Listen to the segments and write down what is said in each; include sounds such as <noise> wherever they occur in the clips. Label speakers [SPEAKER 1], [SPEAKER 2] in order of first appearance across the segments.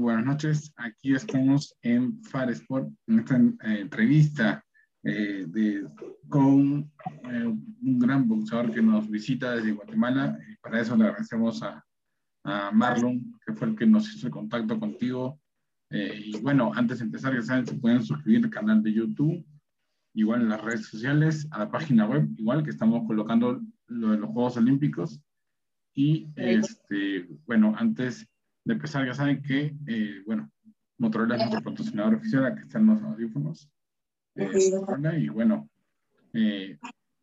[SPEAKER 1] buenas noches. Aquí estamos en Far Sport, en esta eh, entrevista eh, de, con eh, un gran boxeador que nos visita desde Guatemala. Y para eso le agradecemos a, a, Marlon, que fue el que nos hizo el contacto contigo. y bueno, antes de empezar, ya saben, se pueden suscribir al canal de YouTube, igual en las redes sociales, a la página web, igual que estamos colocando lo de los Juegos Olímpicos. Y este, bueno, antes de empezar, ya saben que, eh, bueno, Motorola es nuestro patrocinador oficial, aquí están los audífonos. Eh, y bueno, eh,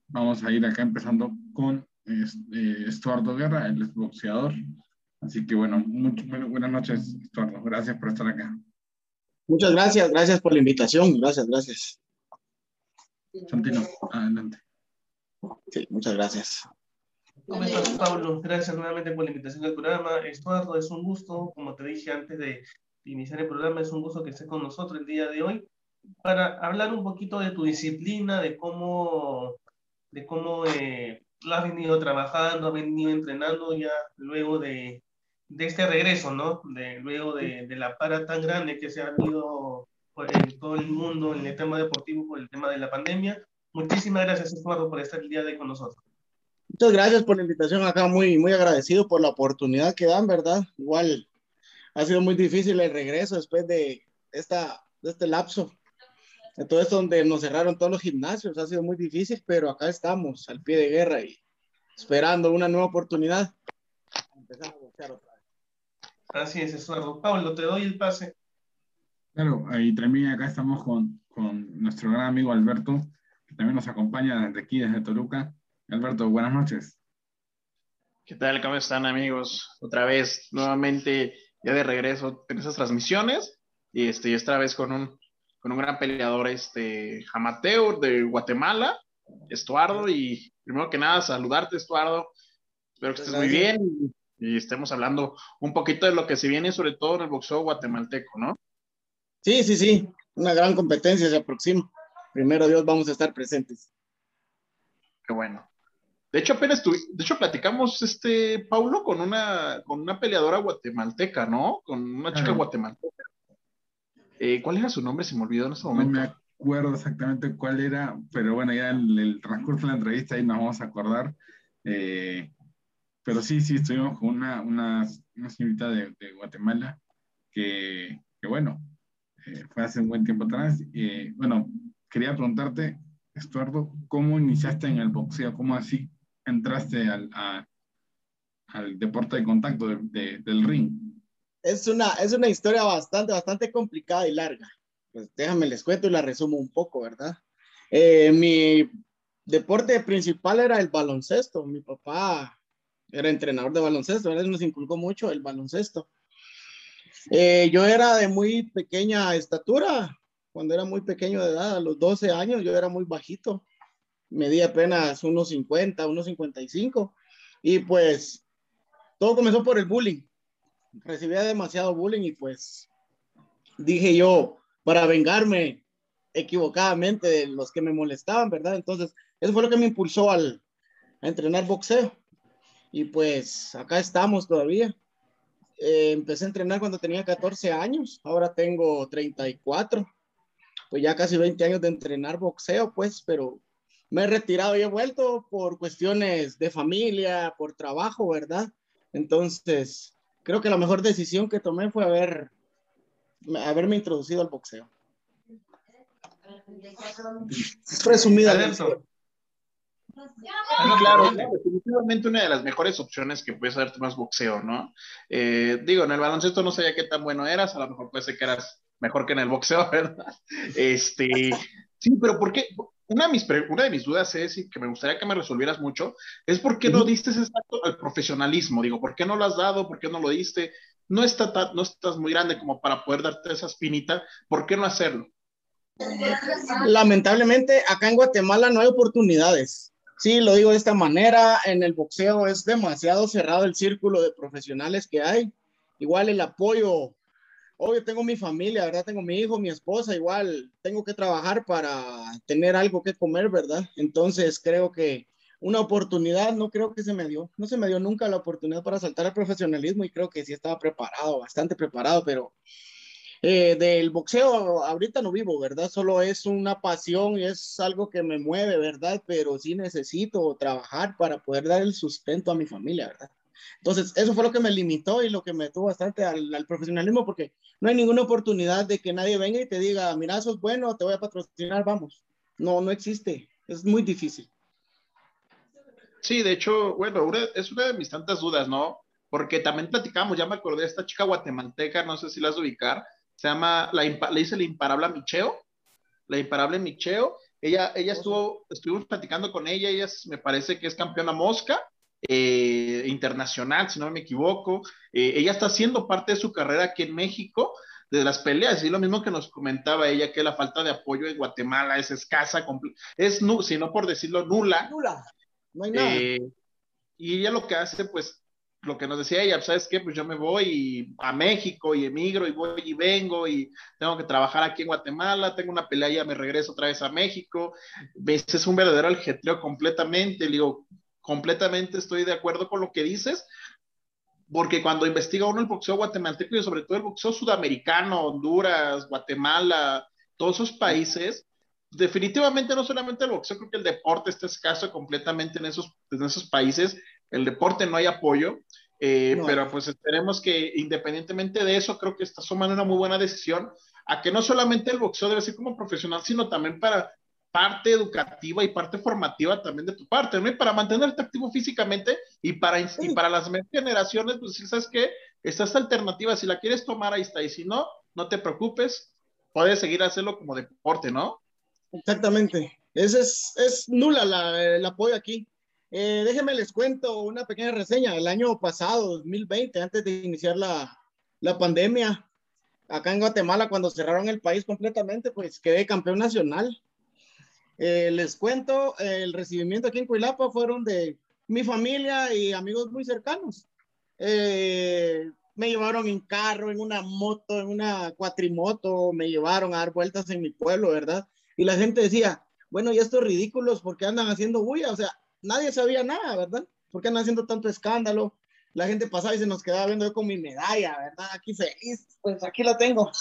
[SPEAKER 1] vamos a ir acá empezando con Estuardo Guerra, el boxeador. Así que bueno, mucho, buenas noches, Estuardo. Gracias por estar acá.
[SPEAKER 2] Muchas gracias, gracias por la invitación. Gracias, gracias.
[SPEAKER 1] Santino, adelante.
[SPEAKER 2] Sí, muchas gracias.
[SPEAKER 3] ¿Cómo estás, Pablo? Gracias nuevamente por la invitación al programa. Estuardo, es un gusto, como te dije antes de iniciar el programa, es un gusto que estés con nosotros el día de hoy para hablar un poquito de tu disciplina, de cómo, de cómo eh, lo has venido trabajando, has venido entrenando ya luego de, de este regreso, ¿no? De, luego de, de, la para tan grande que se ha habido por en todo el mundo en el tema deportivo por el tema de la pandemia. Muchísimas gracias, Estuardo, por estar el día de hoy con nosotros.
[SPEAKER 2] Muchas gracias por la invitación acá, muy, muy agradecido por la oportunidad que dan, ¿verdad? Igual ha sido muy difícil el regreso después de, esta, de este lapso. Entonces, donde nos cerraron todos los gimnasios, ha sido muy difícil, pero acá estamos, al pie de guerra y esperando una nueva oportunidad.
[SPEAKER 3] Empezar a boxear otra vez. Así es, Eduardo. Pablo, te doy el pase.
[SPEAKER 1] Claro, ahí también acá estamos con, con nuestro gran amigo Alberto, que también nos acompaña desde aquí, desde Toluca. Alberto, buenas noches.
[SPEAKER 4] ¿Qué tal? ¿Cómo están amigos? Otra vez, nuevamente, ya de regreso en esas transmisiones y este, esta vez con un, con un gran peleador, este, amateur de Guatemala, Estuardo, y primero que nada, saludarte, Estuardo. Espero que estés muy bien y estemos hablando un poquito de lo que se viene, sobre todo en el boxeo guatemalteco, ¿no?
[SPEAKER 2] Sí, sí, sí, una gran competencia se aproxima. Primero Dios, vamos a estar presentes.
[SPEAKER 4] Qué bueno. De hecho, apenas de hecho, platicamos, este, Paulo, con una, con una peleadora guatemalteca, ¿no? Con una chica guatemalteca. Eh, ¿Cuál era su nombre? Se me olvidó en ese momento.
[SPEAKER 1] No me acuerdo exactamente cuál era, pero bueno, ya en el transcurso de la entrevista ahí nos vamos a acordar. Eh, pero sí, sí, estuvimos con una, una, una señorita de, de, Guatemala que, que bueno, eh, fue hace un buen tiempo atrás. bueno, quería preguntarte, Estuardo, ¿cómo iniciaste en el boxeo? ¿Cómo así entraste al, al deporte de contacto de, del ring?
[SPEAKER 2] Es una, es una historia bastante, bastante complicada y larga. Pues déjame les cuento y la resumo un poco, ¿verdad? Eh, mi deporte principal era el baloncesto. Mi papá era entrenador de baloncesto, él nos inculcó mucho el baloncesto. Eh, yo era de muy pequeña estatura, cuando era muy pequeño de edad, a los 12 años, yo era muy bajito medía apenas unos 50, unos 55. Y pues todo comenzó por el bullying. Recibía demasiado bullying y pues dije yo, para vengarme equivocadamente de los que me molestaban, ¿verdad? Entonces, eso fue lo que me impulsó al, a entrenar boxeo. Y pues acá estamos todavía. Eh, empecé a entrenar cuando tenía 14 años, ahora tengo 34. Pues ya casi 20 años de entrenar boxeo, pues, pero me he retirado y he vuelto por cuestiones de familia, por trabajo, ¿verdad? Entonces, creo que la mejor decisión que tomé fue haber, haberme introducido al boxeo.
[SPEAKER 4] Resumida. claro, definitivamente una de las mejores opciones que puedes hacer más boxeo, ¿no? Eh, digo, en el baloncesto no sabía qué tan bueno eras, a lo mejor puede ser que eras mejor que en el boxeo, <laughs> ¿verdad? Este, sí, pero ¿por qué? Una de, mis una de mis dudas es, y que me gustaría que me resolvieras mucho, es por qué no diste ese salto al profesionalismo. Digo, ¿por qué no lo has dado? ¿Por qué no lo diste? No, está no estás muy grande como para poder darte esa espinita. ¿Por qué no hacerlo?
[SPEAKER 2] Lamentablemente, acá en Guatemala no hay oportunidades. Sí, lo digo de esta manera, en el boxeo es demasiado cerrado el círculo de profesionales que hay. Igual el apoyo obvio tengo mi familia, ¿verdad? Tengo mi hijo, mi esposa, igual tengo que trabajar para tener algo que comer, ¿verdad? Entonces creo que una oportunidad, no creo que se me dio, no se me dio nunca la oportunidad para saltar al profesionalismo y creo que sí estaba preparado, bastante preparado, pero eh, del boxeo ahorita no vivo, ¿verdad? Solo es una pasión es algo que me mueve, ¿verdad? Pero sí necesito trabajar para poder dar el sustento a mi familia, ¿verdad? Entonces, eso fue lo que me limitó y lo que me tuvo bastante al, al, profesionalismo, porque no hay ninguna oportunidad de que nadie venga y te diga, mira, sos bueno, te voy a patrocinar, vamos. No, no existe. Es muy difícil.
[SPEAKER 4] Sí, de hecho, bueno, una, es una de mis tantas dudas, ¿no? Porque también platicamos, ya me acordé de esta chica guatemalteca, no sé si la has ubicar, se llama, la, le dice la imparable Micheo, la imparable Micheo, ella, ella estuvo, estuvimos platicando con ella, ella me parece que es campeona mosca, eh, internacional, si no me equivoco, eh, ella está haciendo parte de su carrera aquí en México, de las peleas, y lo mismo que nos comentaba ella, que la falta de apoyo en Guatemala es escasa, es, si no por decirlo, nula.
[SPEAKER 2] Nula, no hay nada.
[SPEAKER 4] Eh, y ella lo que hace, pues, lo que nos decía ella, ¿sabes qué? Pues yo me voy a México y emigro y voy y vengo y tengo que trabajar aquí en Guatemala, tengo una pelea, ya me regreso otra vez a México. Ves, es un verdadero aljetreo completamente. Le digo, completamente estoy de acuerdo con lo que dices, porque cuando investiga uno el boxeo guatemalteco y sobre todo el boxeo sudamericano, Honduras, Guatemala, todos esos países, definitivamente no solamente el boxeo, creo que el deporte está escaso completamente en esos, en esos países, el deporte no hay apoyo, eh, no. pero pues esperemos que independientemente de eso, creo que está tomando una muy buena decisión a que no solamente el boxeo debe ser como profesional, sino también para parte educativa y parte formativa también de tu parte, ¿no? Y para mantenerte activo físicamente y para, y para las generaciones, pues sabes que esta esta alternativa, si la quieres tomar, ahí está, y si no, no te preocupes, puedes seguir hacerlo como deporte, ¿no?
[SPEAKER 2] Exactamente, es, es, es nula la, el apoyo aquí. Eh, déjenme les cuento una pequeña reseña. El año pasado, 2020, antes de iniciar la, la pandemia, acá en Guatemala, cuando cerraron el país completamente, pues quedé campeón nacional. Eh, les cuento, el recibimiento aquí en Cuilapa fueron de mi familia y amigos muy cercanos. Eh, me llevaron en carro, en una moto, en una cuatrimoto, me llevaron a dar vueltas en mi pueblo, ¿verdad? Y la gente decía, bueno, y estos ridículos, ¿por qué andan haciendo bulla? O sea, nadie sabía nada, ¿verdad? ¿Por qué andan haciendo tanto escándalo? La gente pasaba y se nos quedaba viendo yo con mi medalla, ¿verdad? Aquí feliz, pues aquí la tengo.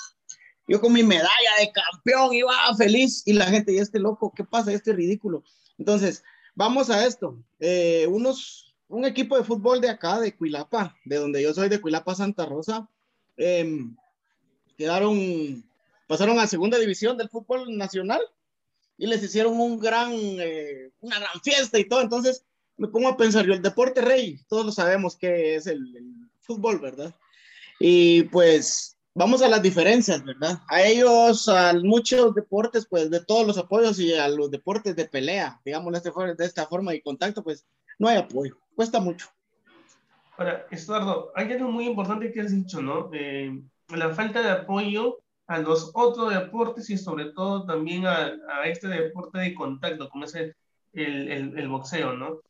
[SPEAKER 2] Yo con mi medalla de campeón iba feliz y la gente, y este loco, ¿qué pasa? Este ridículo. Entonces, vamos a esto. Eh, unos, un equipo de fútbol de acá, de Cuilapa, de donde yo soy, de Cuilapa, Santa Rosa, eh, quedaron, pasaron a segunda división del fútbol nacional y les hicieron un gran, eh, una gran fiesta y todo. Entonces, me pongo a pensar, yo el deporte rey, todos lo sabemos que es el, el fútbol, ¿verdad? Y pues vamos a las diferencias, ¿verdad? A ellos, a muchos deportes, pues de todos los apoyos y a los deportes de pelea, digamos de, este, de esta forma y contacto, pues no hay apoyo, cuesta mucho.
[SPEAKER 3] Ahora, Estuardo, hay algo muy importante que has dicho, ¿no? Eh, la falta de apoyo a los otros deportes y sobre todo también a, a este deporte de contacto, como es el, el, el, boxeo, ¿no?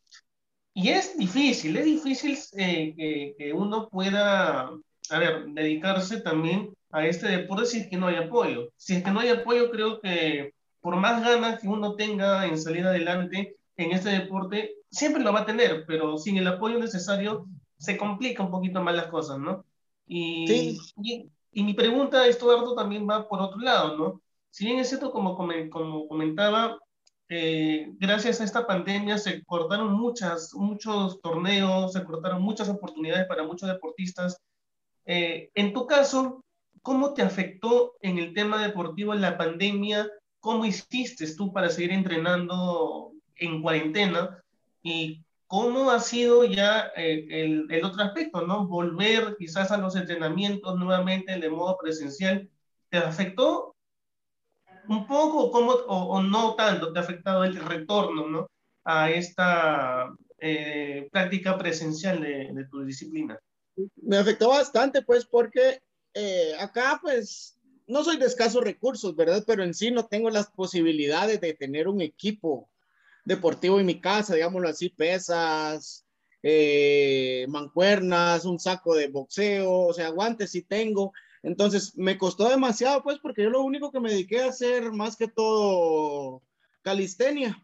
[SPEAKER 3] Y es difícil, es difícil eh, que, que uno pueda a ver, dedicarse también a este deporte si es que no hay apoyo. Si es que no hay apoyo, creo que por más ganas que uno tenga en salir adelante en este deporte, siempre lo va a tener, pero sin el apoyo necesario se complica un poquito más las cosas, ¿no? Y, sí. y, y, mi pregunta, Estuardo, también va por otro lado, ¿no? Si bien es cierto, como, como comentaba, eh, gracias a esta pandemia se cortaron muchas, muchos torneos, se cortaron muchas oportunidades para muchos deportistas, eh, en tu caso, ¿cómo te afectó en el tema deportivo la pandemia? ¿Cómo hiciste tú para seguir entrenando en cuarentena? ¿Y cómo ha sido ya eh, el, el, otro aspecto, ¿no? Volver quizás a los entrenamientos nuevamente de modo presencial. ¿Te afectó un poco cómo, o, o, no tanto? ¿Te ha afectado el retorno, ¿no? A esta eh, práctica presencial de, de tu disciplina
[SPEAKER 2] me afectó bastante, pues, porque eh, acá, pues, no soy de escasos recursos, ¿verdad? Pero en sí no tengo las posibilidades de tener un equipo deportivo en mi casa, digámoslo así, pesas, eh, mancuernas, un saco de boxeo, o sea, guantes sí tengo. Entonces, me costó demasiado, pues, porque yo lo único que me dediqué a hacer más que todo calistenia.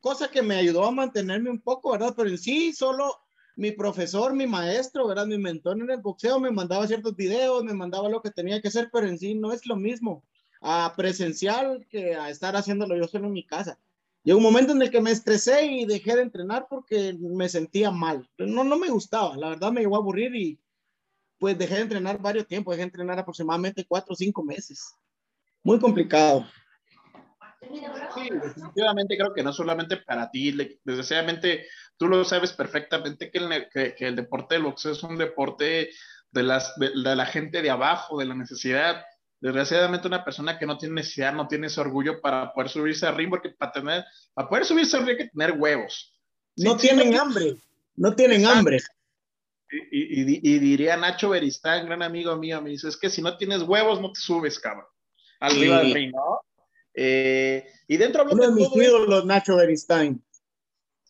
[SPEAKER 2] cosa que me ayudó a mantenerme un poco, ¿verdad? Pero en sí, solo mi profesor, mi maestro, ¿verdad? Mi mentor en el boxeo me mandaba ciertos videos, me mandaba lo que tenía que hacer, pero en sí no es lo mismo a presencial que a estar haciéndolo yo solo en mi casa. Llegó un momento en el que me estresé y dejé de entrenar porque me sentía mal. No, no me gustaba, la verdad me llegó a aburrir y pues dejé de entrenar varios tiempos, dejé de entrenar aproximadamente cuatro o cinco meses. Muy complicado.
[SPEAKER 4] Sí, definitivamente creo que no solamente para ti, desgraciadamente tú lo sabes perfectamente que el, que, el deporte del boxeo es un deporte de, las, de, la gente de abajo, de la necesidad. Desgraciadamente una persona que no tiene necesidad, no tiene ese orgullo para poder subirse al ring, porque para, tener, para poder subirse al ring hay que tener huevos.
[SPEAKER 2] No tienen hambre, no tienen hambre.
[SPEAKER 4] Y, y, y, diría Nacho Beristán, gran amigo mío, me dice, es que si no tienes huevos, no te subes, cabrón. Arriba del ring, ¿no? Eh, y dentro
[SPEAKER 2] Uno de, mis ídolos, Nacho Beristain.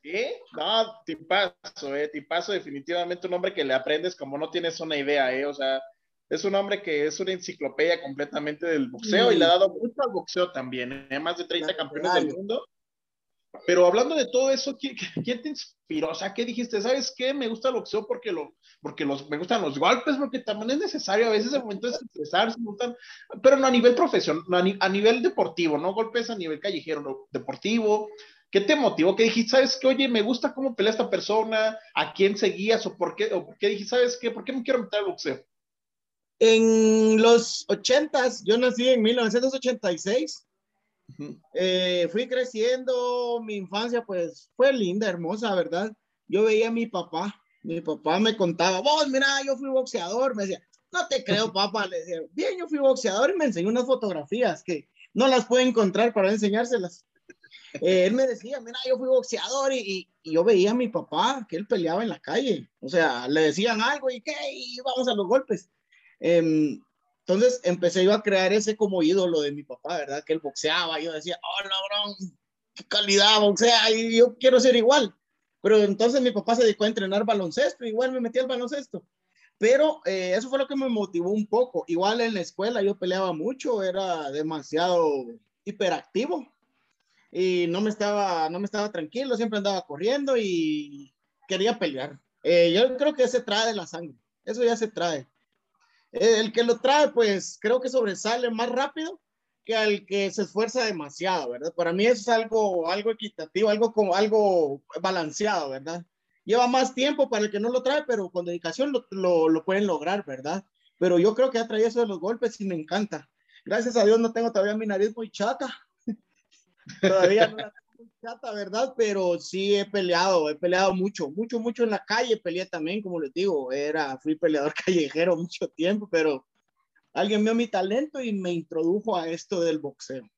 [SPEAKER 4] ¿Sí? No, tipazo, eh, tipazo, definitivamente un hombre que le aprendes como no tienes una idea, eh, o sea, es un hombre que es una enciclopedia completamente del boxeo y le ha dado mucho al boxeo también, eh, más de 30 campeones del mundo pero hablando de todo eso, ¿quién, te inspiró? O sea, ¿qué dijiste? ¿Sabes qué? Me gusta el boxeo porque, lo, porque los, me gustan los golpes, porque también es necesario a veces el momento de estresarse, pero no a nivel profesional, no a, nivel deportivo, no golpes a nivel callejero, deportivo. ¿Qué te motivó? ¿Qué dijiste? ¿Sabes qué? Oye, me gusta cómo pelea esta persona, a quién seguías o por qué, o por qué dijiste, ¿sabes qué? ¿Por qué me quiero meter al boxeo?
[SPEAKER 2] En los ochentas, yo nací en 1986 eh, fui creciendo, mi infancia pues fue linda, hermosa, ¿verdad? Yo veía a mi papá, mi papá me contaba, vos, mira, yo fui boxeador, me decía, no te creo, <laughs> papá, le decía, bien, yo fui boxeador y me enseñó unas fotografías que no las puedo encontrar para enseñárselas. Eh, él me decía, mira, yo fui boxeador y, y, yo veía a mi papá que él peleaba en la calle, o sea, le decían algo y qué, y vamos a los golpes. Eh, entonces empecé yo a crear ese como ídolo de mi papá, ¿verdad? Que él boxeaba. Yo decía, oh, bro, qué calidad boxea, y yo quiero ser igual. Pero entonces mi papá se dedicó a entrenar baloncesto, igual me metí al baloncesto. Pero eh, eso fue lo que me motivó un poco. Igual en la escuela yo peleaba mucho, era demasiado hiperactivo y no me estaba, no me estaba tranquilo, siempre andaba corriendo y quería pelear. Eh, yo creo que se trae de la sangre, eso ya se trae. Eh, el que lo trae, pues creo que sobresale más rápido que al que se esfuerza demasiado, ¿verdad? Para mí eso es algo, algo equitativo, algo como algo balanceado, ¿verdad? Lleva más tiempo para el que no lo trae, pero con dedicación lo, lo, pueden lograr, ¿verdad? Pero yo creo que ha traído eso de los golpes y me encanta. Gracias a Dios no tengo todavía mi nariz muy chata. <laughs> todavía no chata, ¿verdad? Pero sí he peleado, he peleado mucho, mucho, mucho en la calle, peleé también, como les digo, era, fui peleador <laughs> callejero mucho tiempo, pero alguien vio mi talento y me introdujo a esto del boxeo.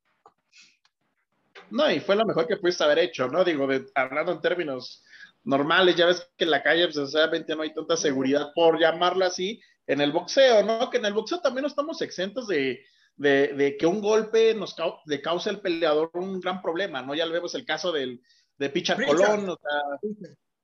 [SPEAKER 4] No, y fue lo mejor que pudiste haber hecho, ¿no? Digo, hablando en términos normales, ya ves que en la calle, pues, no hay tanta seguridad, por llamarla así, en el boxeo, ¿no? Que en el boxeo también no estamos exentos de, de, que un golpe nos le cause al peleador un gran problema, ¿no? Ya lo vemos el caso del, de Picha Colón, o sea,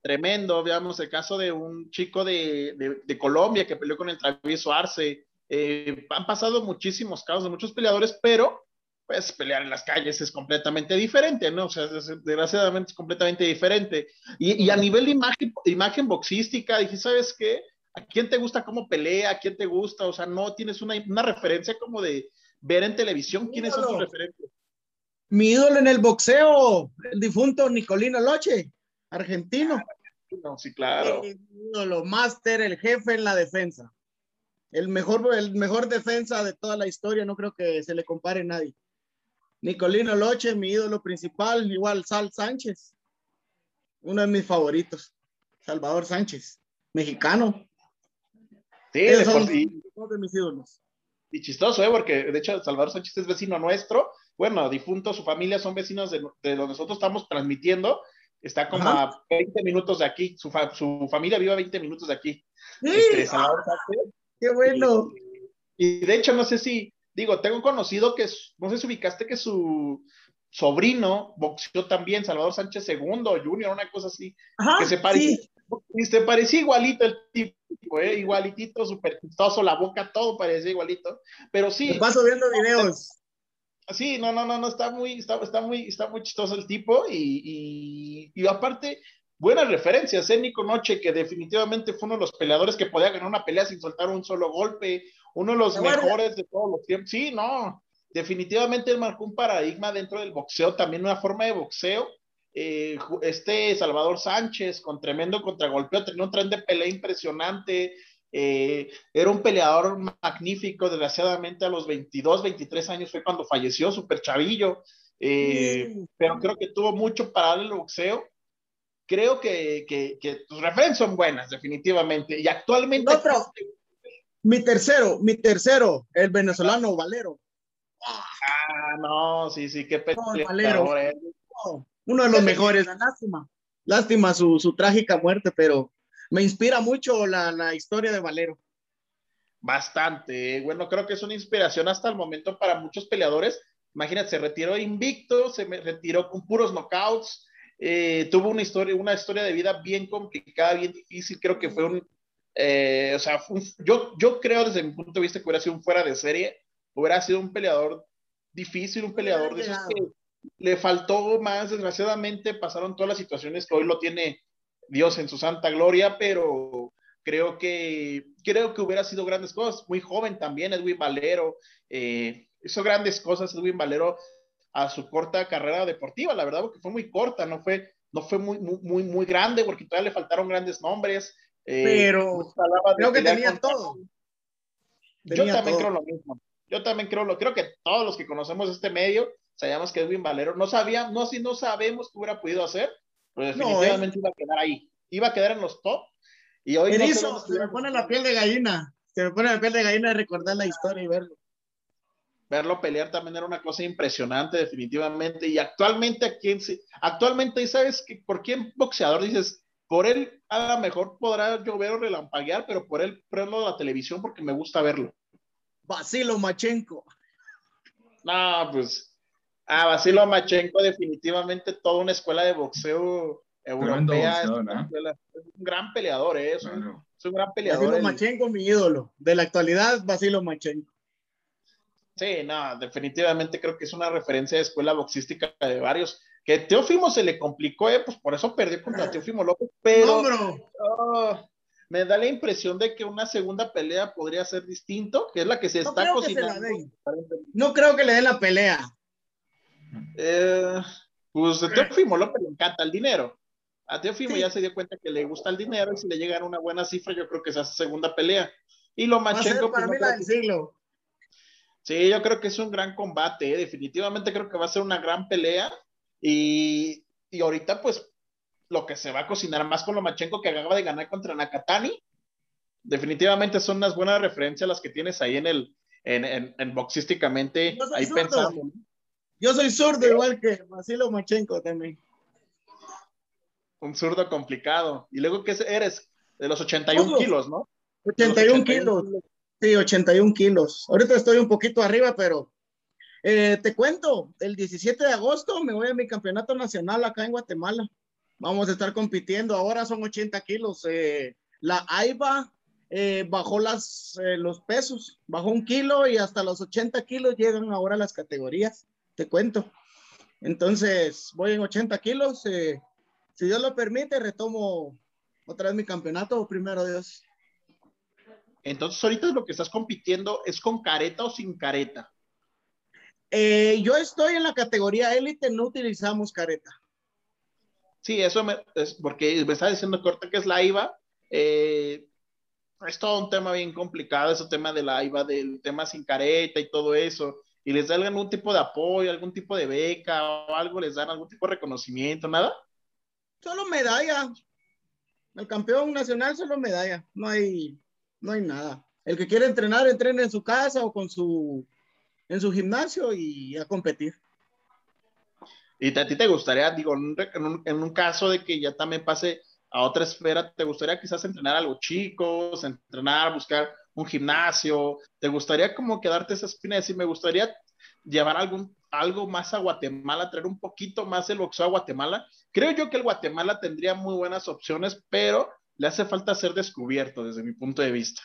[SPEAKER 4] tremendo, veamos el caso de un chico de, de, Colombia que peleó con el travieso Arce, eh, han pasado muchísimos casos de muchos peleadores, pero pues pelear en las calles es completamente diferente, ¿no? O sea, desgraciadamente es completamente diferente. Y, y, a nivel de imagen, imagen boxística, dije, ¿sabes qué? ¿A quién te gusta cómo pelea? ¿A quién te gusta? O sea, no tienes una, una referencia como de, ver en televisión quiénes son tus referentes.
[SPEAKER 2] Mi ídolo en el boxeo, el difunto Nicolino Loche, argentino.
[SPEAKER 4] sí, claro.
[SPEAKER 2] El ídolo, máster, el jefe en la defensa. El mejor, el mejor defensa de toda la historia, no creo que se le compare a nadie. Nicolino Loche, mi ídolo principal, igual Sal Sánchez, uno de mis favoritos. Salvador Sánchez, mexicano.
[SPEAKER 4] Sí, de, son de mis ídolos y chistoso, ¿eh? Porque de hecho Salvador Sánchez es vecino nuestro, bueno, difunto, su familia son vecinos de, de donde nosotros estamos transmitiendo, está como a 20 minutos de aquí, su, su, familia vive a 20 minutos de aquí.
[SPEAKER 2] Sí. Este, Salvador Sánchez. Qué bueno.
[SPEAKER 4] Y, de hecho, no sé si, digo, tengo conocido que, no sé si ubicaste que su sobrino boxeó también, Salvador Sánchez II, Junior, una cosa así, que se parecía, y se parecía igualito el tipo, ¿eh? igualitito, súper chistoso, la boca, todo parecía igualito. Pero sí.
[SPEAKER 2] paso viendo videos.
[SPEAKER 4] Sí, no, no, no, no, está muy, está, está muy, está muy chistoso el tipo y, y, y aparte, buenas referencias, ¿eh? Nico Noche, que definitivamente fue uno de los peleadores que podía ganar una pelea sin soltar un solo golpe, uno de los mejores de todos los tiempos. Sí, no, definitivamente él marcó un paradigma dentro del boxeo, también una forma de boxeo. Eh, este Salvador Sánchez con tremendo contragolpeo, tenía un tren de pelea impresionante, eh, era un peleador magnífico, desgraciadamente a los 22, 23 años fue cuando falleció, súper chavillo, eh, pero creo que tuvo mucho para darle el boxeo. Creo que, que, que tus referencias son buenas, definitivamente. Y actualmente...
[SPEAKER 2] Otro, mi tercero, mi tercero, el venezolano Valero.
[SPEAKER 4] Ah, no, sí, sí, qué
[SPEAKER 2] peleador. No, uno de los mejores, lástima. Lástima su, su trágica muerte, pero me inspira mucho la, la historia de Valero.
[SPEAKER 4] Bastante. Bueno, creo que es una inspiración hasta el momento para muchos peleadores. Imagínate, se retiró invicto, se retiró con puros knockouts, eh, tuvo una historia, una historia de vida bien complicada, bien difícil. Creo que fue un, eh, o sea, yo, yo creo desde mi punto de vista que hubiera sido un fuera de serie, hubiera sido un peleador difícil, un peleador de esos que le faltó más, desgraciadamente pasaron todas las situaciones que hoy lo tiene Dios en su santa gloria, pero creo que, creo que hubiera sido grandes cosas. Muy joven también, Edwin Valero, eh, hizo grandes cosas Edwin Valero a su corta carrera deportiva, la verdad, porque fue muy corta, no fue, no fue muy, muy, muy, grande, porque todavía le faltaron grandes nombres.
[SPEAKER 2] Eh, pero creo que tenía todo.
[SPEAKER 4] Yo también creo lo mismo. Yo también creo lo, creo que todos los que conocemos este medio sabíamos que Edwin Valero no sabía, no si no sabemos qué hubiera podido hacer, pero definitivamente iba a quedar ahí. Iba a quedar en los top. Y hoy
[SPEAKER 2] no se me pone la piel de gallina. Se me pone la piel de gallina de recordar la historia y verlo.
[SPEAKER 4] Verlo pelear también era una cosa impresionante, definitivamente. Y actualmente, ¿a quién Actualmente, ¿sabes que por quién boxeador dices? Por él, a lo mejor podrá llover o relampaguear, pero por él prendo la televisión porque me gusta verlo.
[SPEAKER 2] Vasilo Machenko.
[SPEAKER 4] No, pues Ah, Vasilo Machenko, definitivamente toda una escuela de boxeo europea. es, un gran peleador, ¿eh? es, un, gran peleador.
[SPEAKER 2] Vasilo Machenko, mi ídolo. De la actualidad, Vasilo Machenko.
[SPEAKER 4] Sí, no, definitivamente creo que es una referencia de escuela boxística de varios. Que Teófimo se le complicó, ¿eh? pues por eso perdió contra <laughs> Teófimo López, pero oh, me da la impresión de que una segunda pelea podría ser distinto, que es la que se está cocinando.
[SPEAKER 2] no creo que le den la pelea.
[SPEAKER 4] Eh, pues a Teofimo López le encanta el dinero. A Teofimo ya se dio cuenta que le gusta el dinero y si le llegan una buena cifra, yo creo que hace segunda pelea. Y lo Machenko.
[SPEAKER 2] Para pues, mí la del siglo.
[SPEAKER 4] Sí, yo creo que es un gran combate, ¿eh? definitivamente creo que va a ser una gran pelea. Y, y, ahorita, pues, lo que se va a cocinar más con lo Machenko que acaba de ganar contra Nakatani, definitivamente son unas buenas referencias las que tienes ahí en el, en, en, en boxísticamente, ahí pensando.
[SPEAKER 2] Yo soy zurdo igual que Vasilo Machenko también.
[SPEAKER 4] Un zurdo complicado. Y luego, ¿qué eres? De los 81 kilos, ¿no?
[SPEAKER 2] 81, kilos. Sí, 81 kilos. Ahorita estoy un poquito arriba, pero eh, te cuento, el 17 de agosto me voy a mi campeonato nacional acá en Guatemala. Vamos a estar compitiendo. Ahora son 80 kilos. Eh, la AIBA eh, bajó las, los pesos, bajó un kilo y hasta los 80 kilos llegan ahora las categorías te cuento. Entonces, voy en 80 kilos. Eh, si Dios lo permite, retomo otra vez mi campeonato, primero Dios.
[SPEAKER 4] Entonces, ahorita lo que estás compitiendo es con careta o sin careta.
[SPEAKER 2] Eh, yo estoy en la categoría élite, no utilizamos careta.
[SPEAKER 4] Sí, eso es porque me está diciendo Corta que es la IVA. Eh, es todo un tema bien complicado, ese tema de la IVA, del tema sin careta y todo eso y les dan algún tipo de apoyo, algún tipo de beca o algo, les dan algún tipo de reconocimiento, nada.
[SPEAKER 2] Solo medalla. El campeón nacional solo medalla. No hay, no hay nada. El que quiere entrenar, entrena en su casa o con su, en su gimnasio y a competir.
[SPEAKER 4] ¿Y a ti te gustaría, digo, en un, caso de que ya también pase a otra esfera, ¿te gustaría quizás entrenar a los chicos, entrenar, buscar un gimnasio? ¿Te gustaría como quedarte esa espina y decir, me gustaría llevar algún, algo más a Guatemala, traer un poquito más el boxeo a Guatemala? Creo yo que el Guatemala tendría muy buenas opciones, pero le hace falta ser descubierto desde mi punto de vista.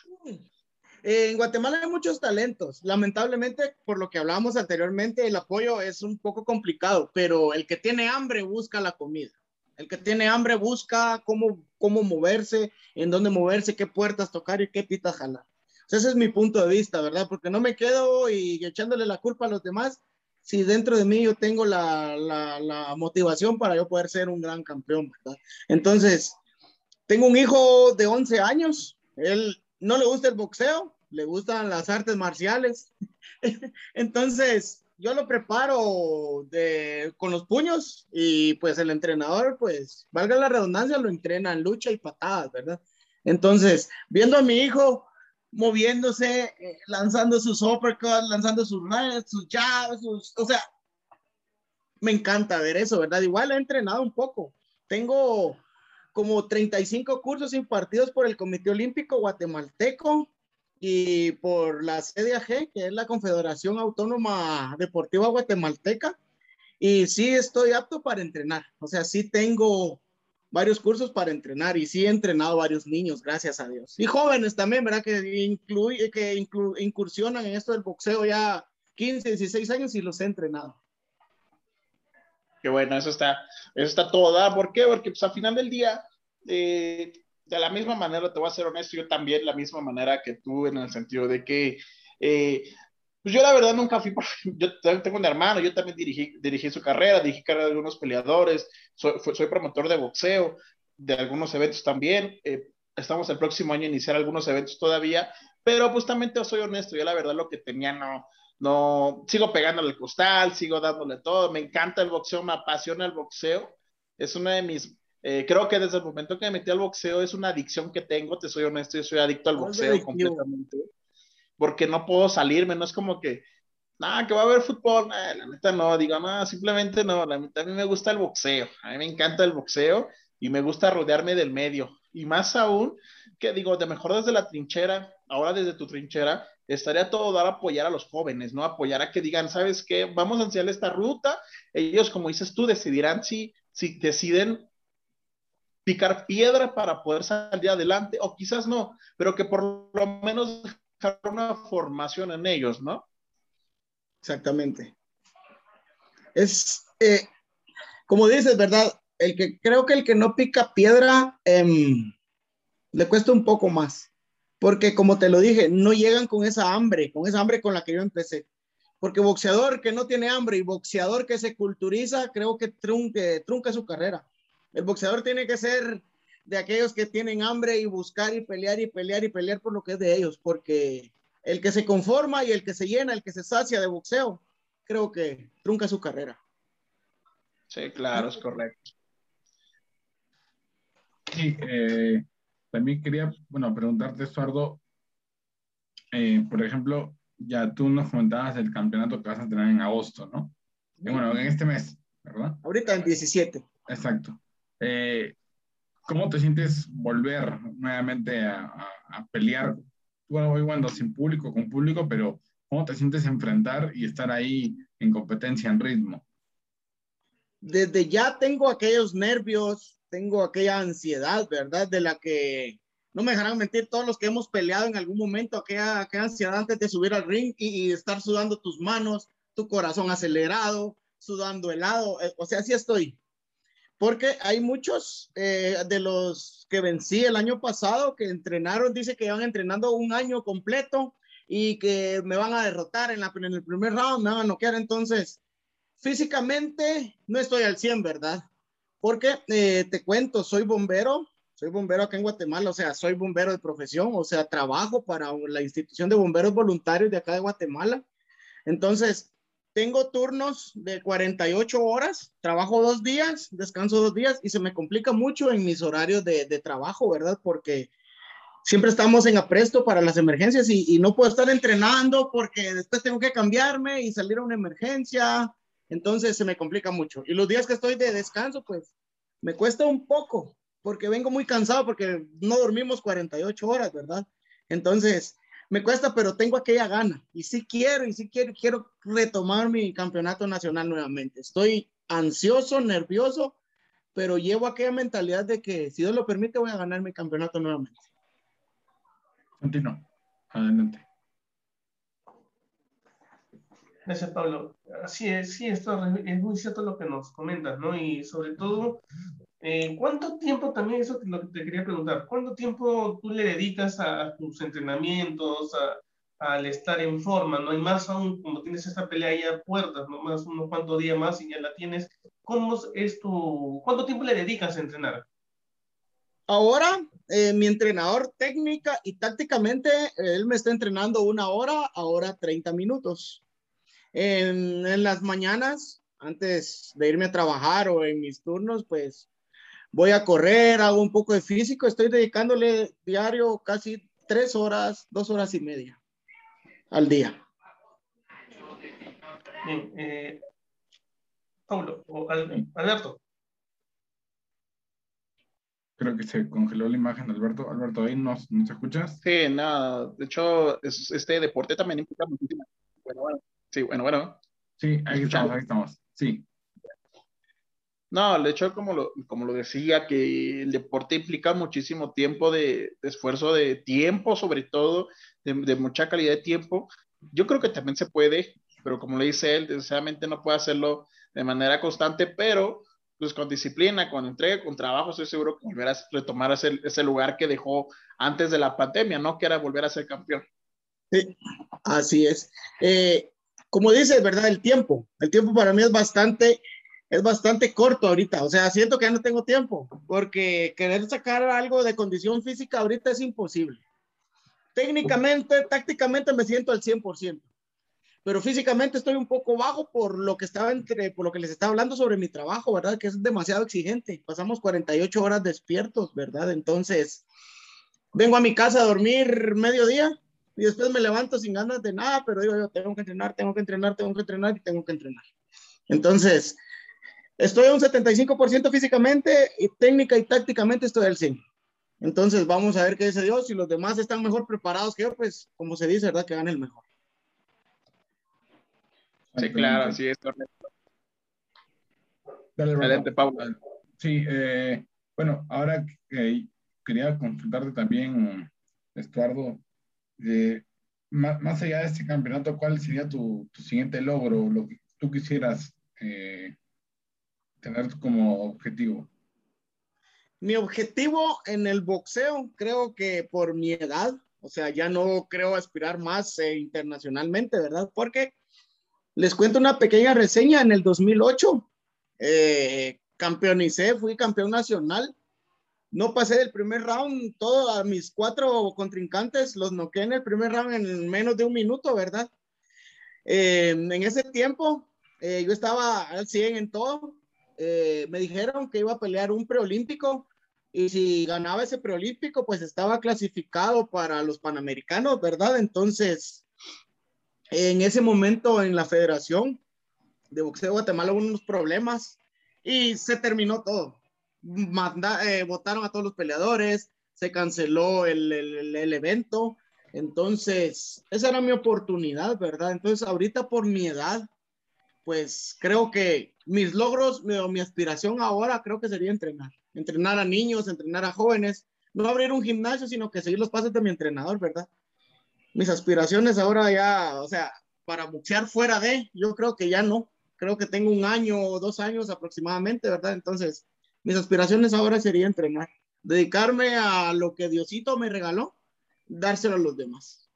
[SPEAKER 2] En Guatemala hay muchos talentos. Lamentablemente, por lo que hablábamos anteriormente, el apoyo es un poco complicado, pero el que tiene hambre busca la comida. El que tiene hambre busca cómo, cómo moverse, en dónde moverse, qué puertas tocar y qué pitas jalar. ese es mi punto de vista, ¿verdad? Porque no me quedo y echándole la culpa a los demás si dentro de mí yo tengo la, la, la motivación para yo poder ser un gran campeón, ¿verdad? Entonces, tengo un hijo de 11 años, él no le gusta el boxeo, le gustan las artes marciales. <laughs> Entonces, yo lo preparo de, con los puños y pues el entrenador, pues, valga la redundancia, lo entrena en lucha y patadas, ¿verdad? Entonces, viendo a mi hijo moviéndose, eh, lanzando sus uppercuts, lanzando sus rayas, sus jabs, sus, o sea, me encanta ver eso, ¿verdad? Igual he entrenado un poco. Tengo como 35 cursos impartidos por el Comité Olímpico Guatemalteco y por la CDAG, que es la Confederación Autónoma Deportiva Guatemalteca. Y sí estoy apto para entrenar. O sea, sí tengo varios cursos para entrenar y sí he entrenado varios niños, gracias a Dios. Y jóvenes también, ¿verdad? Que, incluye, que incursionan en esto del boxeo ya 15, 16 años y los he entrenado.
[SPEAKER 4] Qué bueno, eso está, eso está todo ¿Por qué? Porque pues al final del día, eh, de la misma manera, te voy a ser honesto, yo también la misma manera que tú, en el sentido de que, eh, pues yo la verdad nunca fui, <laughs> yo tengo un hermano, yo también dirigí, dirigí su carrera, dirigí carrera de algunos peleadores, soy, soy promotor de boxeo, de algunos eventos también, eh, estamos el próximo año a iniciar algunos eventos todavía, pero justamente soy honesto, yo la verdad lo que tenía no, no, sigo pegándole el costal, sigo dándole todo, me encanta el boxeo, me apasiona el boxeo, es una de mis, eh, creo que desde el momento que me metí al boxeo es una adicción que tengo, te soy honesto, yo soy adicto al boxeo completamente, porque no puedo salirme, no es como que, nada, que va a haber fútbol, la neta no, digo, no, simplemente no, la neta a mí me gusta el boxeo, a mí me encanta el boxeo y me gusta rodearme del medio, y más aún, que digo, de mejor desde la trinchera, ahora desde tu trinchera, estaría todo dar apoyar a los jóvenes, ¿no? Apoyar a que digan, ¿sabes qué? Vamos a enseñarle esta ruta. Ellos, como dices tú, decidirán si, si deciden picar piedra para poder salir adelante, o quizás no, pero que por lo menos dejar una formación en ellos, ¿no?
[SPEAKER 2] Exactamente. Es, eh, como dices, ¿verdad? El que creo que el que no pica piedra em, le cuesta un poco más porque como te lo dije, no llegan con esa hambre, con esa hambre con la que yo empecé. Porque boxeador que no tiene hambre y boxeador que se culturiza, creo que trunque, trunca su carrera. El boxeador tiene que ser de aquellos que tienen hambre y buscar y pelear y pelear y pelear por lo que es de ellos, porque el que se conforma y el que se llena, el que se sacia de boxeo, creo que trunca su carrera.
[SPEAKER 4] Sí, claro, es correcto.
[SPEAKER 1] Sí, eh, también quería, bueno, preguntarte, Estuardo, eh, por ejemplo, ya tú nos comentabas el campeonato que vas a tener en agosto, ¿no? bueno, en este mes, ¿verdad?
[SPEAKER 2] Ahorita en 17.
[SPEAKER 1] Exacto. Eh, ¿Cómo te sientes volver nuevamente a, pelear? Bueno, hoy cuando sin público, con público, pero ¿cómo te sientes enfrentar y estar ahí en competencia, en ritmo?
[SPEAKER 2] Desde ya tengo aquellos nervios, tengo aquella ansiedad, ¿verdad? De la que no me dejarán mentir todos los que hemos peleado en algún momento, aquella, aquella ansiedad antes de subir al ring y, estar sudando tus manos, tu corazón acelerado, sudando helado, eh, o sea, así estoy. Porque hay muchos eh, de los que vencí el año pasado que entrenaron, dice que van entrenando un año completo y que me van a derrotar en, la, en el primer round, me van a noquear. Entonces, físicamente no estoy al 100, ¿verdad? Porque eh, te cuento, soy bombero, soy bombero acá en Guatemala, o sea, soy bombero de profesión, o sea, trabajo para la institución de bomberos voluntarios de acá de Guatemala. Entonces, tengo turnos de 48 horas, trabajo dos días, descanso dos días y se me complica mucho en mis horarios de, trabajo, ¿verdad? Porque siempre estamos en apresto para las emergencias y, y, no puedo estar entrenando porque después tengo que cambiarme y salir a una emergencia entonces se me complica mucho. Y los días que estoy de descanso, pues me cuesta un poco, porque vengo muy cansado, porque no dormimos 48 horas, ¿verdad? Entonces, me cuesta, pero tengo aquella gana. Y sí quiero, y sí quiero, quiero retomar mi campeonato nacional nuevamente. Estoy ansioso, nervioso, pero llevo aquella mentalidad de que si Dios lo permite voy a ganar mi campeonato nuevamente.
[SPEAKER 1] Continúo. Adelante.
[SPEAKER 3] Gracias, Pablo. Así es, sí, esto es muy cierto lo que nos comentas, ¿no? Y sobre todo, eh, ¿cuánto tiempo también, eso es lo que te quería preguntar, cuánto tiempo tú le dedicas a, tus entrenamientos, al estar en forma, ¿no? Y más aún, como tienes esta pelea ahí a puertas, ¿no? Más unos cuantos días más y ya la tienes, ¿cómo es tu, cuánto tiempo le dedicas a entrenar?
[SPEAKER 2] Ahora, eh, mi entrenador técnica y tácticamente, él me está entrenando una hora, ahora 30 minutos. En, en, las mañanas, antes de irme a trabajar o en mis turnos, pues voy a correr, hago un poco de físico, estoy dedicándole diario casi tres horas, dos horas y media al día.
[SPEAKER 3] Bien, eh, Paulo, o Alberto.
[SPEAKER 1] Creo que se congeló la imagen, Alberto. Alberto, ¿ahí nos, nos escuchas?
[SPEAKER 4] Sí, nada. De hecho, este deporte también implica muchísimo. Bueno, bueno. Sí, bueno, bueno.
[SPEAKER 1] Sí, ahí estamos, ahí estamos. Sí.
[SPEAKER 4] No, de hecho, como lo, como lo decía, que el deporte implica muchísimo tiempo de, de esfuerzo, de tiempo sobre todo, de, de, mucha calidad de tiempo. Yo creo que también se puede, pero como le dice él, desgraciadamente no puede hacerlo de manera constante, pero pues con disciplina, con entrega, con trabajo, estoy seguro que volverás a retomar ese, ese lugar que dejó antes de la pandemia, ¿no? Que era volver a ser campeón.
[SPEAKER 2] Sí, así es. Eh, como dice, ¿verdad? El tiempo. El tiempo para mí es bastante, es bastante corto ahorita. O sea, siento que ya no tengo tiempo, porque querer sacar algo de condición física ahorita es imposible. Técnicamente, tácticamente me siento al 100% pero físicamente estoy un poco bajo por lo que estaba entre, por lo que les estaba hablando sobre mi trabajo, ¿verdad? Que es demasiado exigente. Pasamos 48 horas despiertos, ¿verdad? Entonces, vengo a mi casa a dormir mediodía y después me levanto sin ganas de nada, pero digo yo, tengo que entrenar, tengo que entrenar, tengo que entrenar y tengo que entrenar. Entonces, estoy a un 75% físicamente y técnica y tácticamente estoy al 100. Entonces, vamos a ver qué dice Dios. Si los demás están mejor preparados que yo, pues, como se dice, ¿verdad? Que gane el mejor.
[SPEAKER 4] Sí, claro, sí, es correcto.
[SPEAKER 1] Dale, Adelante, Pablo. Sí, eh, bueno, ahora que quería consultarte también, Estuardo, eh, más, más, allá de este campeonato, ¿cuál sería tu, tu siguiente logro, lo que tú quisieras eh, tener como objetivo?
[SPEAKER 2] Mi objetivo en el boxeo, creo que por mi edad, o sea, ya no creo aspirar más eh, internacionalmente, ¿verdad? Porque les cuento una pequeña reseña. En el 2008, eh, campeonicé, fui campeón nacional. No pasé del primer round, todos mis cuatro contrincantes los noqué en el primer round en menos de un minuto, ¿verdad? Eh, en ese tiempo, eh, yo estaba al 100 en todo. Eh, me dijeron que iba a pelear un preolímpico y si ganaba ese preolímpico, pues estaba clasificado para los panamericanos, ¿verdad? Entonces, en ese momento en la Federación de Boxeo de Guatemala hubo unos problemas y se terminó todo. Manda, eh, votaron a todos los peleadores, se canceló el, el, evento. Entonces, esa era mi oportunidad, ¿verdad? Entonces, ahorita por mi edad, pues creo que mis logros, mi, mi aspiración ahora creo que sería entrenar. Entrenar a niños, entrenar a jóvenes. No abrir un gimnasio, sino que seguir los pasos de mi entrenador, ¿verdad? mis aspiraciones ahora ya, o sea, para boxear fuera de, yo creo que ya no. Creo que tengo un año o dos años aproximadamente, ¿verdad? Entonces, mis aspiraciones ahora sería entrenar, dedicarme a lo que Diosito me regaló, dárselo a los demás.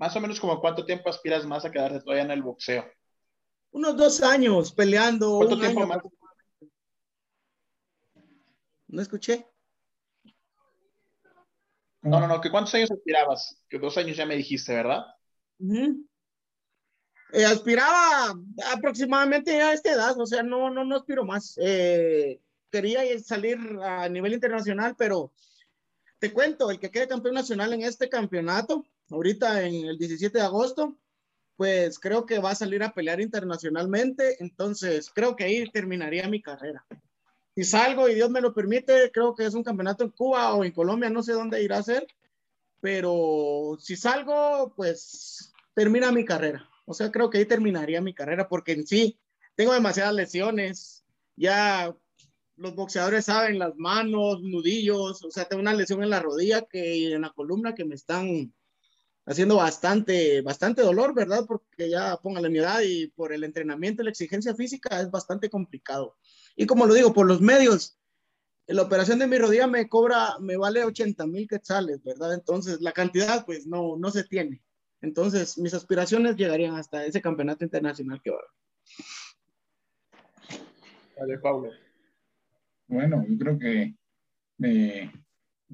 [SPEAKER 4] Más o menos como cuánto tiempo aspiras más a quedarte todavía en el boxeo?
[SPEAKER 2] Unos dos años peleando.
[SPEAKER 4] ¿Cuánto tiempo año. más?
[SPEAKER 2] No escuché.
[SPEAKER 4] No, no, no, que cuántos años aspirabas? Que dos años ya me dijiste, ¿verdad?
[SPEAKER 2] Uh -huh. Eh, aspiraba aproximadamente a esta edad, o sea, no, no, no aspiro más. Eh, quería salir a nivel internacional, pero te cuento, el que quede campeón nacional en este campeonato, ahorita en el 17 de agosto, pues creo que va a salir a pelear internacionalmente, entonces creo que ahí terminaría mi carrera si salgo y Dios me lo permite, creo que es un campeonato en Cuba o en Colombia, no sé dónde irá a ser, pero si salgo, pues termina mi carrera. O sea, creo que ahí terminaría mi carrera porque en sí tengo demasiadas lesiones, ya los boxeadores saben, las manos, nudillos, o sea, tengo una lesión en la rodilla que, y en la columna que me están haciendo bastante, bastante dolor, ¿verdad? Porque ya póngale mi edad y por el entrenamiento y la exigencia física es bastante complicado. Y como lo digo, por los medios, la operación de mi rodilla me cobra, me vale 80 mil quetzales, ¿verdad? Entonces, la cantidad, pues, no, no se tiene. Entonces, mis aspiraciones llegarían hasta ese campeonato internacional que va a
[SPEAKER 4] haber. Vale, Pablo.
[SPEAKER 1] Bueno, yo creo que eh,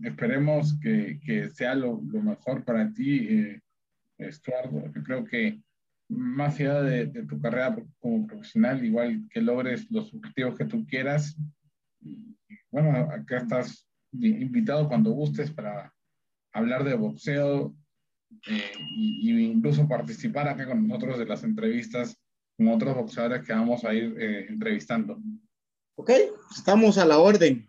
[SPEAKER 1] esperemos que, que sea lo, lo, mejor para ti, eh, Estuardo. Yo creo que más allá de, de, tu carrera como profesional, igual que logres los objetivos que tú quieras. Y, bueno, acá estás invitado cuando gustes para hablar de boxeo eh, y, y, incluso participar acá con nosotros de las entrevistas con otros boxeadores que vamos a ir eh, entrevistando.
[SPEAKER 2] Ok, estamos a la orden.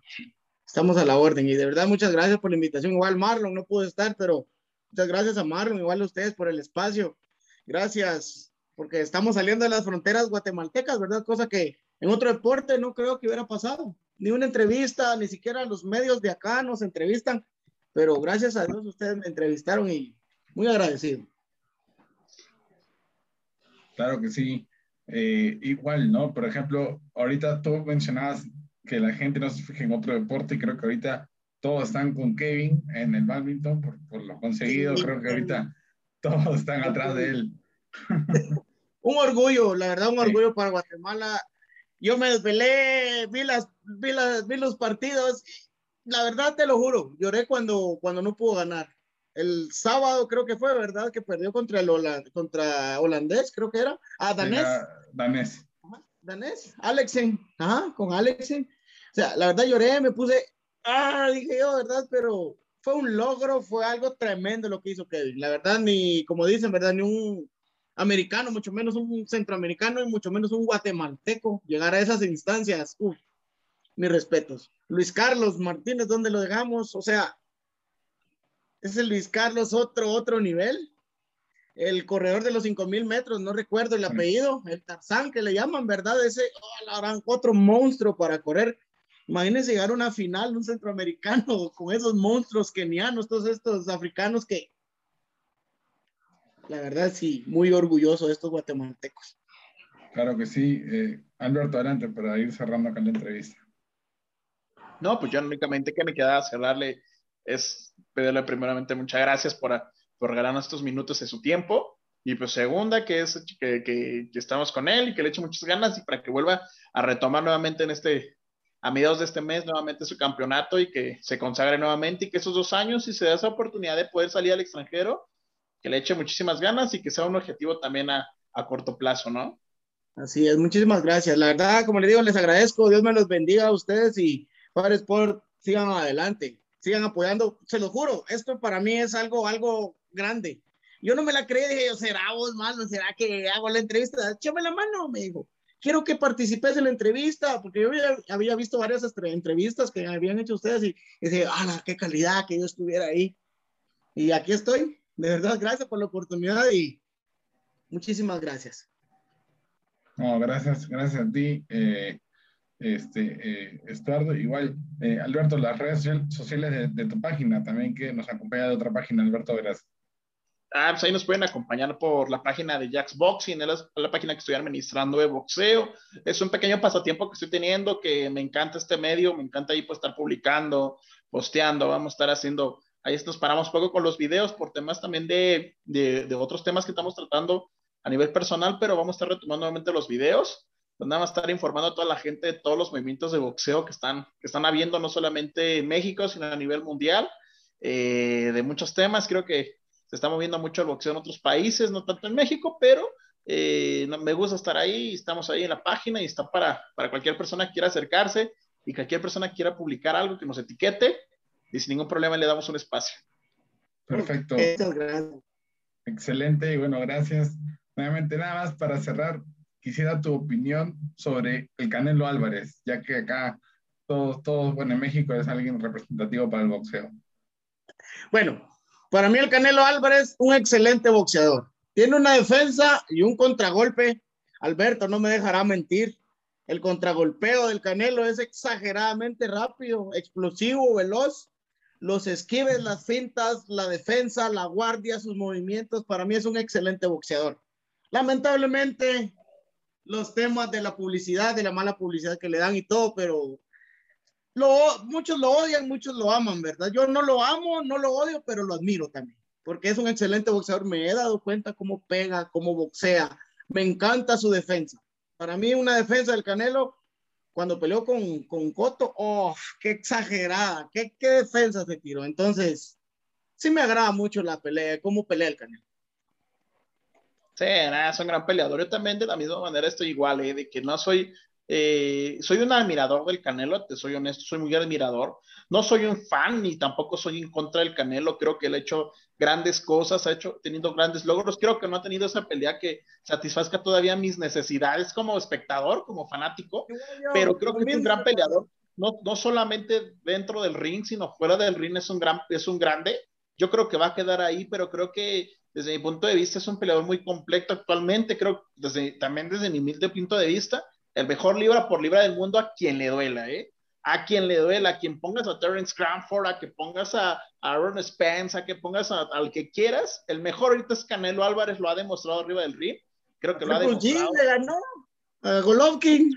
[SPEAKER 2] Estamos a la orden. Y de verdad, muchas gracias por la invitación. Igual Marlon no pudo estar, pero muchas gracias a Marlon, igual a ustedes por el espacio. Gracias, porque estamos saliendo de las fronteras guatemaltecas, ¿verdad? Cosa que en otro deporte no creo que hubiera pasado. Ni una entrevista, ni siquiera los medios de acá nos entrevistan. Pero gracias a Dios ustedes me entrevistaron y muy agradecido.
[SPEAKER 1] Claro que sí. Eh, igual, ¿no? Por ejemplo, ahorita tú mencionabas que la gente no se fije en otro deporte y creo que ahorita todos están con Kevin en el badminton por, por lo conseguido. Sí, creo que ahorita todos están atrás de él. <laughs>
[SPEAKER 2] un orgullo, la verdad, un orgullo sí. para Guatemala. Yo me desvelé, vi, las, vi, las, vi los partidos. La verdad, te lo juro, lloré cuando, cuando no pudo ganar. El sábado creo que fue, ¿verdad? Que perdió contra el holand contra holandés, creo que era. Ah, danés. Era
[SPEAKER 1] danés.
[SPEAKER 2] Ajá, danés. Alexen. Ajá, con Alexen. O sea, la verdad lloré, me puse, ah, dije yo, ¿verdad? Pero fue un logro, fue algo tremendo lo que hizo Kevin. La verdad, ni, como dicen, ¿verdad? Ni un americano, mucho menos un centroamericano y mucho menos un guatemalteco llegar a esas instancias. Uf, mis respetos. Luis Carlos Martínez, ¿dónde lo dejamos? O sea, es el Luis Carlos otro, otro nivel. El corredor de los 5000 metros, no recuerdo el apellido, el Tarzán que le llaman, ¿verdad? Ese, oh, la gran, otro monstruo para correr. Imagínense llegar a una final, un centroamericano <laughs> con esos monstruos kenianos, todos estos africanos que, la verdad, sí, muy orgulloso de estos guatemaltecos.
[SPEAKER 1] Claro que sí. Eh, Alberto, adelante para ir cerrando acá la entrevista.
[SPEAKER 4] No, pues yo únicamente que me queda cerrarle es pedirle primeramente muchas gracias por, por regalarnos estos minutos de su tiempo. Y pues segunda, que es que, que, estamos con él y que le eche muchas ganas y para que vuelva a retomar nuevamente en este, a mediados de este mes, nuevamente su campeonato y que se consagre nuevamente y que esos dos años, si se da esa oportunidad de poder salir al extranjero, que le eche muchísimas ganas y que sea un objetivo también a, a corto plazo, ¿no?
[SPEAKER 2] Así es, muchísimas gracias. La verdad, como les digo, les agradezco. Dios me los bendiga a ustedes y Padre Sport, sigan adelante sigan apoyando, se lo juro, esto para mí es algo, algo grande. Yo no me la creí, dije ¿será vos, mano? ¿Será que hago la entrevista? Échame la mano, me dijo. Quiero que participes en la entrevista, porque yo había, había visto varias entrevistas que habían hecho ustedes y, y dije, ¡ah, qué calidad que yo estuviera ahí! Y aquí estoy. De verdad, gracias por la oportunidad y muchísimas gracias.
[SPEAKER 1] No, gracias, gracias a ti. Eh, este, eh, Estuardo, igual, eh, Alberto, las redes sociales de, de, tu página también que nos acompaña de otra página, Alberto, gracias.
[SPEAKER 4] Ah, pues ahí nos pueden acompañar por la página de Jax Boxing, es la, página que estoy administrando de boxeo. Es un pequeño pasatiempo que estoy teniendo, que me encanta este medio, me encanta ahí pues estar publicando, posteando, vamos a estar haciendo, ahí nos paramos poco con los videos por temas también de, de, de otros temas que estamos tratando a nivel personal, pero vamos a estar retomando nuevamente los videos pues nada más estar informando a toda la gente de todos los movimientos de boxeo que están, que están habiendo, no solamente en México, sino a nivel mundial, eh, de muchos temas. Creo que se está moviendo mucho el boxeo en otros países, no tanto en México, pero eh, me gusta estar ahí, estamos ahí en la página y está para, para cualquier persona que quiera acercarse y cualquier persona que quiera publicar algo que nos etiquete y sin ningún problema le damos un espacio.
[SPEAKER 1] Perfecto. Excelente y bueno, gracias. Nuevamente nada más para cerrar, quisiera tu opinión sobre el Canelo Álvarez, ya que acá todos, todos, bueno, en México es alguien representativo para el boxeo.
[SPEAKER 2] Bueno, para mí el Canelo Álvarez, un excelente boxeador. Tiene una defensa y un contragolpe. Alberto no me dejará mentir. El contragolpeo del Canelo es exageradamente rápido, explosivo, veloz. Los esquives, las fintas, la defensa, la guardia, sus movimientos, para mí es un excelente boxeador. Lamentablemente, los temas de la publicidad, de la mala publicidad que le dan y todo, pero lo, muchos lo odian, muchos lo aman, ¿verdad? Yo no lo amo, no lo odio, pero lo admiro también, porque es un excelente boxeador. Me he dado cuenta cómo pega, cómo boxea. Me encanta su defensa. Para mí, una defensa del Canelo, cuando peleó con, con Cotto, ¡oh, qué exagerada! ¿Qué, ¿Qué defensa se tiró? Entonces, sí me agrada mucho la pelea, cómo pelea el Canelo.
[SPEAKER 4] Sí, nada, es un gran peleador. Yo también de la misma manera estoy igual, ¿eh? de que no soy, eh, soy un admirador del Canelo, te soy honesto, soy muy admirador. No soy un fan ni tampoco soy en contra del Canelo. Creo que él ha hecho grandes cosas, ha hecho, tenido grandes logros. Creo que no ha tenido esa pelea que satisfazca todavía mis necesidades como espectador, como fanático, pero creo que es un gran peleador. No, no solamente dentro del ring, sino fuera del ring es un gran, es un grande. Yo creo que va a quedar ahí, pero creo que desde mi punto de vista es un peleador muy completo actualmente, creo, desde, también desde mi humilde punto de vista, el mejor libra por libra del mundo a quien le duela, ¿eh? A quien le duela, a quien pongas a Terence Cranford, a que pongas a, Aaron Spence, a que pongas al que quieras, el mejor ahorita es Canelo Álvarez, lo ha demostrado arriba del ring, creo que lo ha demostrado.
[SPEAKER 2] a Golovkin.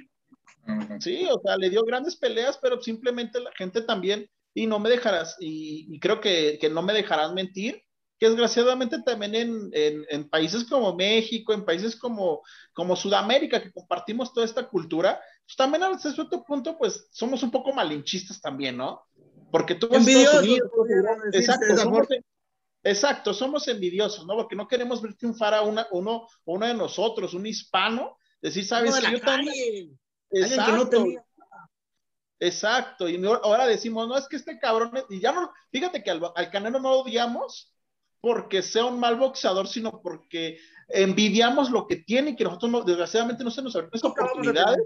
[SPEAKER 4] Sí, o sea, le dio grandes peleas, pero simplemente la gente también, y no me dejarás, y, y creo que, que no me dejarán mentir, que desgraciadamente también en, en, países como México, en países como, como Sudamérica, que compartimos toda esta cultura, pues también a cierto punto, pues somos un poco malinchistas también, ¿no? Porque tú en Estados Unidos, exacto, somos, exacto, somos envidiosos, ¿no? Porque no queremos ver triunfar a una, uno, uno de nosotros, un hispano, decir, ¿sabes?
[SPEAKER 2] No yo también.
[SPEAKER 4] Exacto. Exacto, y ahora decimos, no, es que este cabrón, y ya no, fíjate que al, al Canelo no lo odiamos, porque sea un mal boxeador, sino porque envidiamos lo que tiene y que nosotros no, desgraciadamente no se nos abren esas oportunidades.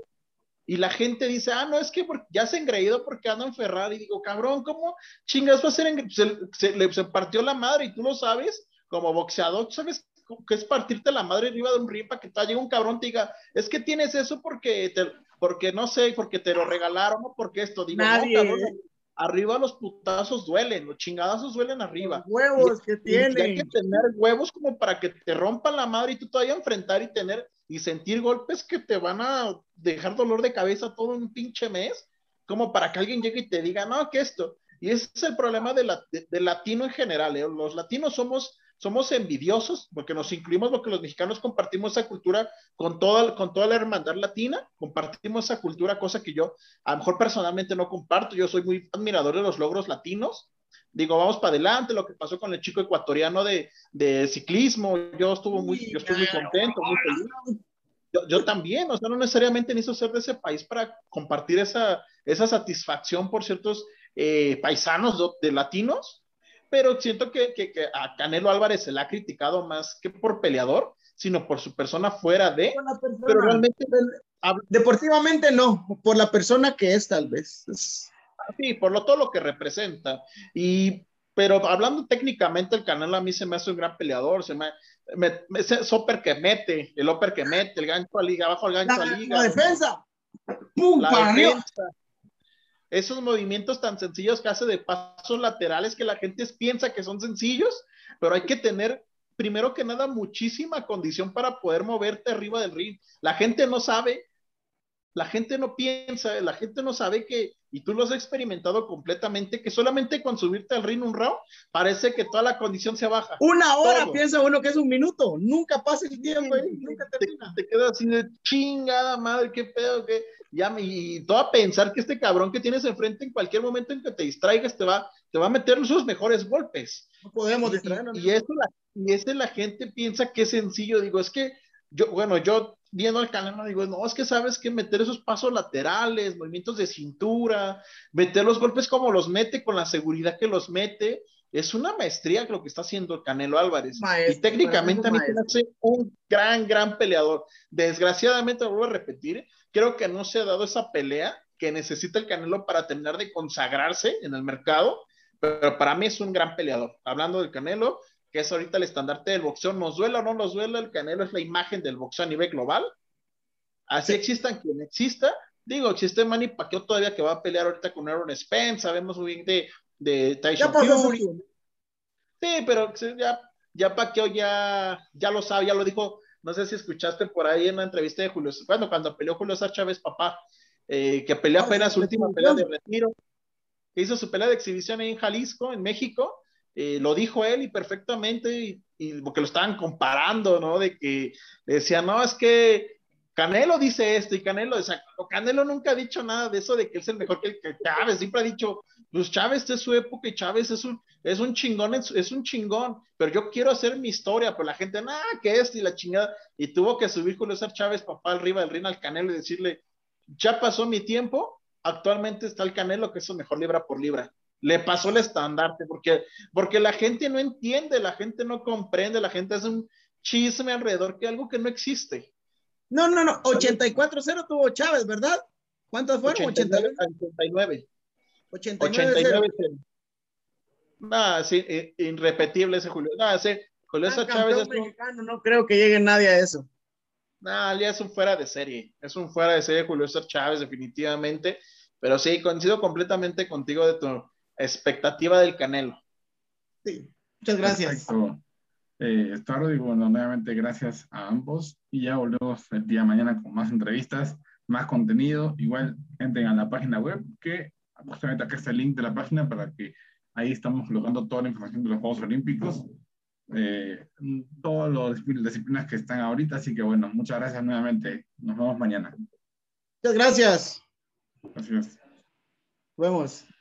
[SPEAKER 4] Y la gente dice, ah, no, es que ya se ha engreído porque anda en Ferrari. Y digo, cabrón, ¿cómo chingas va a ser? Se, se, se, partió la madre y tú lo sabes, como boxeador, ¿sabes qué es partirte la madre arriba de un ring para que te llegue un cabrón te diga, es que tienes eso porque, te, porque no sé, porque te lo regalaron o porque esto. Digo,
[SPEAKER 2] Nadie.
[SPEAKER 4] no, cabrón, arriba los putazos duelen, los chingadazos duelen arriba.
[SPEAKER 2] Los huevos que tienen.
[SPEAKER 4] hay que tener huevos como para que te rompan la madre y tú todavía enfrentar y tener y sentir golpes que te van a dejar dolor de cabeza todo un pinche mes, como para que alguien llegue y te diga, no, que esto. Y ese es el problema de, la, de, latino en general. ¿eh? Los latinos somos somos envidiosos porque nos incluimos porque los mexicanos compartimos esa cultura con toda, con toda la hermandad latina, compartimos esa cultura, cosa que yo a lo mejor personalmente no comparto, yo soy muy admirador de los logros latinos, digo, vamos para adelante, lo que pasó con el chico ecuatoriano de, de ciclismo, yo estuve muy, yo estoy muy contento, muy feliz. Yo, yo, también, o sea, no necesariamente necesito ser de ese país para compartir esa, esa satisfacción por ciertos eh, paisanos de, de latinos, pero siento que, que, que, a Canelo Álvarez se le ha criticado más que por peleador, sino por su persona fuera de.
[SPEAKER 2] Persona,
[SPEAKER 4] pero realmente.
[SPEAKER 2] Deportivamente no, por la persona que es, tal vez.
[SPEAKER 4] Sí, por lo, todo lo que representa. Y, pero hablando técnicamente, el Canelo a mí se me hace un gran peleador, se me, me, me ese upper que mete, el upper que mete, el gancho a liga, abajo el gancho
[SPEAKER 2] la,
[SPEAKER 4] a liga.
[SPEAKER 2] La defensa. ¡Pum!
[SPEAKER 4] La defensa esos movimientos tan sencillos que hace de pasos laterales que la gente piensa que son sencillos, pero hay que tener primero que nada muchísima condición para poder moverte arriba del ring. La gente no sabe, la gente no piensa, la gente no sabe que, y tú lo has experimentado completamente, que solamente con subirte al ring un round, parece que toda la condición se baja.
[SPEAKER 2] Una hora Todo. piensa uno que es un minuto, nunca pasa el tiempo, sí, nunca termina.
[SPEAKER 4] Te, te quedas así de chingada madre, qué pedo, qué ya y todo a pensar que este cabrón que tienes enfrente en cualquier momento en que te distraigas te va, te va a meter sus mejores golpes.
[SPEAKER 2] No podemos distraernos.
[SPEAKER 4] Y, y, eso la, y la gente piensa que es sencillo. Digo, es que yo, bueno, yo viendo el canal, digo, no, es que sabes que meter esos pasos laterales, movimientos de cintura, meter los golpes como los mete, con la seguridad que los mete, es una maestría lo que está haciendo el Canelo Álvarez. Maestro, y técnicamente a mí me hace un gran, gran peleador. Desgraciadamente, lo vuelvo a repetir, creo que no se ha dado esa pelea que necesita el Canelo para terminar de consagrarse en el mercado, pero para mí es un gran peleador. Hablando del Canelo, que es ahorita el estandarte del boxeo, nos duela o no nos duela, el Canelo es la imagen del boxeo a nivel global. Así existan quien exista. Digo, existe Manny Pacquiao todavía que va a pelear ahorita con Aaron Spence, sabemos muy bien de, de Tyson Fury. Sí, pero ya, ya Pacquiao ya, ya lo sabe, ya lo dijo, no sé si escuchaste por ahí en una entrevista de Julio, bueno, cuando peleó Julio César Chávez, papá, eh, que peleó ah, apenas su última pelea de retiro, que hizo su pelea de exhibición en Jalisco, en México, eh, lo dijo él y perfectamente, y, porque lo estaban comparando, ¿no? De que decía, no, es que Canelo dice esto y Canelo, o Canelo nunca ha dicho nada de eso de que es el mejor que, el, que Chávez, siempre ha dicho, pues Chávez es su época y Chávez es un, es un chingón, es, un chingón, pero yo quiero hacer mi historia, pero la gente, nada, que esto y la chingada, y tuvo que subir con César Chávez, papá, arriba del ring al Canelo y decirle, ya pasó mi tiempo, actualmente está el Canelo que es su mejor libra por libra le pasó el estandarte, porque, porque la gente no entiende, la gente no comprende, la gente hace un chisme alrededor que algo que no existe.
[SPEAKER 2] No, no, no, 84-0 tuvo Chávez, ¿verdad? ¿Cuántos fueron?
[SPEAKER 4] 89. 89. 89. sí, irrepetible ese Julio. No, ese Julio ah, Chávez es
[SPEAKER 2] mexicano, no creo que llegue nadie a eso.
[SPEAKER 4] No, ya es un fuera de serie. Es un fuera de serie Julio César Chávez, definitivamente. Pero sí, coincido completamente contigo de tu expectativa del Canelo.
[SPEAKER 2] Sí, muchas gracias.
[SPEAKER 1] Eh, y bueno, nuevamente gracias a ambos y ya volvemos el día de mañana con más entrevistas, más contenido. Igual entren a la página web que justamente acá está el link de la página para que ahí estamos colocando toda la información de los Juegos Olímpicos, eh, todas las disciplinas que están ahorita. Así que bueno, muchas gracias nuevamente. Nos vemos mañana.
[SPEAKER 2] Muchas gracias.
[SPEAKER 1] Gracias.
[SPEAKER 2] Nos vemos.